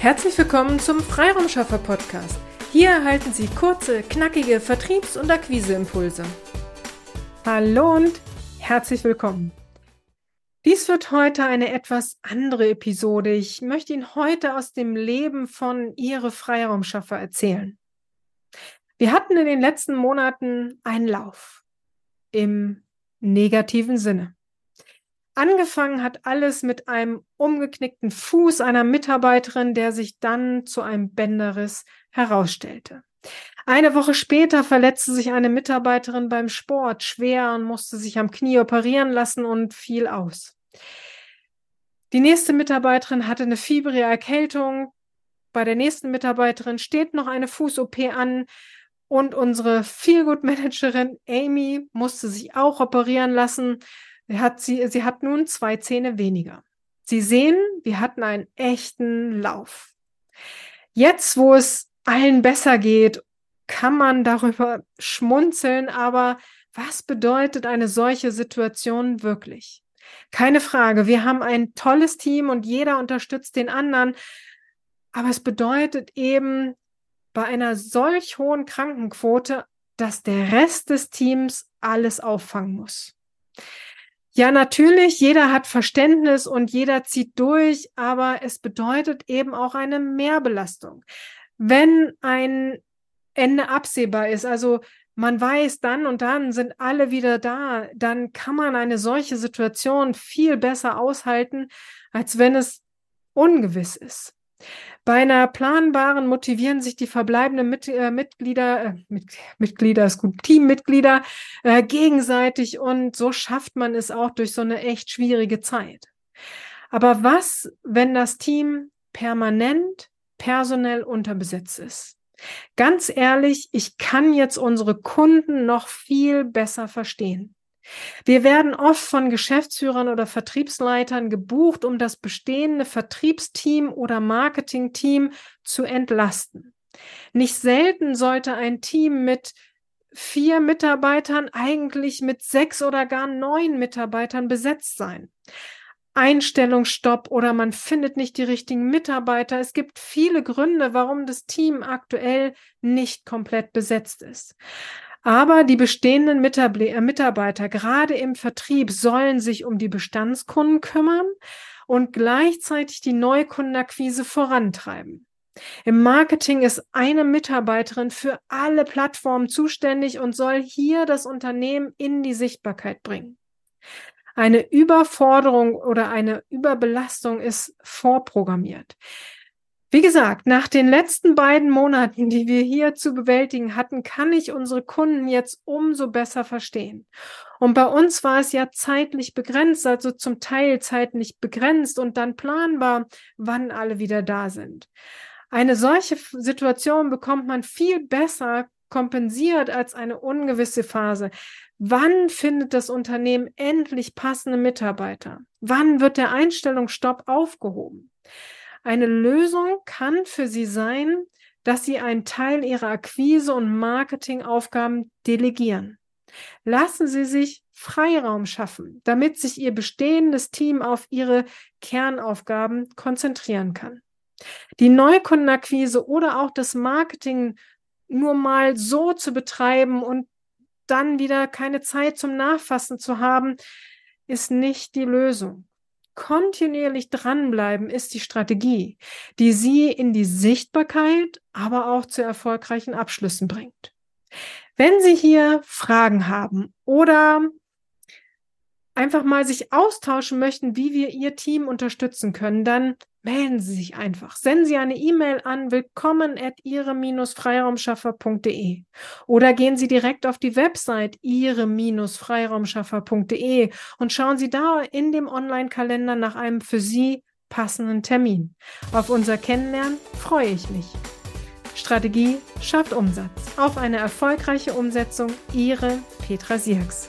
Herzlich willkommen zum Freiraumschaffer Podcast. Hier erhalten Sie kurze, knackige Vertriebs- und Akquiseimpulse. Hallo und herzlich willkommen. Dies wird heute eine etwas andere Episode. Ich möchte Ihnen heute aus dem Leben von Ihre Freiraumschaffer erzählen. Wir hatten in den letzten Monaten einen Lauf im negativen Sinne. Angefangen hat alles mit einem umgeknickten Fuß einer Mitarbeiterin, der sich dann zu einem Bänderriss herausstellte. Eine Woche später verletzte sich eine Mitarbeiterin beim Sport schwer und musste sich am Knie operieren lassen und fiel aus. Die nächste Mitarbeiterin hatte eine fiebrige Erkältung. Bei der nächsten Mitarbeiterin steht noch eine Fuß-OP an und unsere Feelgood-Managerin Amy musste sich auch operieren lassen hat sie, sie hat nun zwei Zähne weniger. Sie sehen, wir hatten einen echten Lauf. Jetzt, wo es allen besser geht, kann man darüber schmunzeln, aber was bedeutet eine solche Situation wirklich? Keine Frage, wir haben ein tolles Team und jeder unterstützt den anderen, aber es bedeutet eben bei einer solch hohen Krankenquote, dass der Rest des Teams alles auffangen muss. Ja, natürlich, jeder hat Verständnis und jeder zieht durch, aber es bedeutet eben auch eine Mehrbelastung. Wenn ein Ende absehbar ist, also man weiß, dann und dann sind alle wieder da, dann kann man eine solche Situation viel besser aushalten, als wenn es ungewiss ist. Bei einer planbaren motivieren sich die verbleibenden Mit äh, Mitglieder, äh, mit Mitglieder ist gut, Teammitglieder äh, gegenseitig und so schafft man es auch durch so eine echt schwierige Zeit. Aber was, wenn das Team permanent personell unterbesetzt ist? Ganz ehrlich, ich kann jetzt unsere Kunden noch viel besser verstehen. Wir werden oft von Geschäftsführern oder Vertriebsleitern gebucht, um das bestehende Vertriebsteam oder Marketingteam zu entlasten. Nicht selten sollte ein Team mit vier Mitarbeitern eigentlich mit sechs oder gar neun Mitarbeitern besetzt sein. Einstellungsstopp oder man findet nicht die richtigen Mitarbeiter. Es gibt viele Gründe, warum das Team aktuell nicht komplett besetzt ist. Aber die bestehenden äh, Mitarbeiter, gerade im Vertrieb, sollen sich um die Bestandskunden kümmern und gleichzeitig die Neukundenakquise vorantreiben. Im Marketing ist eine Mitarbeiterin für alle Plattformen zuständig und soll hier das Unternehmen in die Sichtbarkeit bringen. Eine Überforderung oder eine Überbelastung ist vorprogrammiert. Wie gesagt, nach den letzten beiden Monaten, die wir hier zu bewältigen hatten, kann ich unsere Kunden jetzt umso besser verstehen. Und bei uns war es ja zeitlich begrenzt, also zum Teil zeitlich begrenzt und dann planbar, wann alle wieder da sind. Eine solche Situation bekommt man viel besser kompensiert als eine ungewisse Phase. Wann findet das Unternehmen endlich passende Mitarbeiter? Wann wird der Einstellungsstopp aufgehoben? Eine Lösung kann für Sie sein, dass Sie einen Teil Ihrer Akquise- und Marketingaufgaben delegieren. Lassen Sie sich Freiraum schaffen, damit sich Ihr bestehendes Team auf Ihre Kernaufgaben konzentrieren kann. Die Neukundenakquise oder auch das Marketing nur mal so zu betreiben und dann wieder keine Zeit zum Nachfassen zu haben, ist nicht die Lösung kontinuierlich dranbleiben ist die Strategie, die Sie in die Sichtbarkeit, aber auch zu erfolgreichen Abschlüssen bringt. Wenn Sie hier Fragen haben oder einfach mal sich austauschen möchten, wie wir Ihr Team unterstützen können, dann melden Sie sich einfach. Senden Sie eine E-Mail an willkommen at ihre-freiraumschaffer.de oder gehen Sie direkt auf die Website ihre-freiraumschaffer.de und schauen Sie da in dem Online-Kalender nach einem für Sie passenden Termin. Auf unser Kennenlernen freue ich mich. Strategie schafft Umsatz. Auf eine erfolgreiche Umsetzung. Ihre Petra Sierks.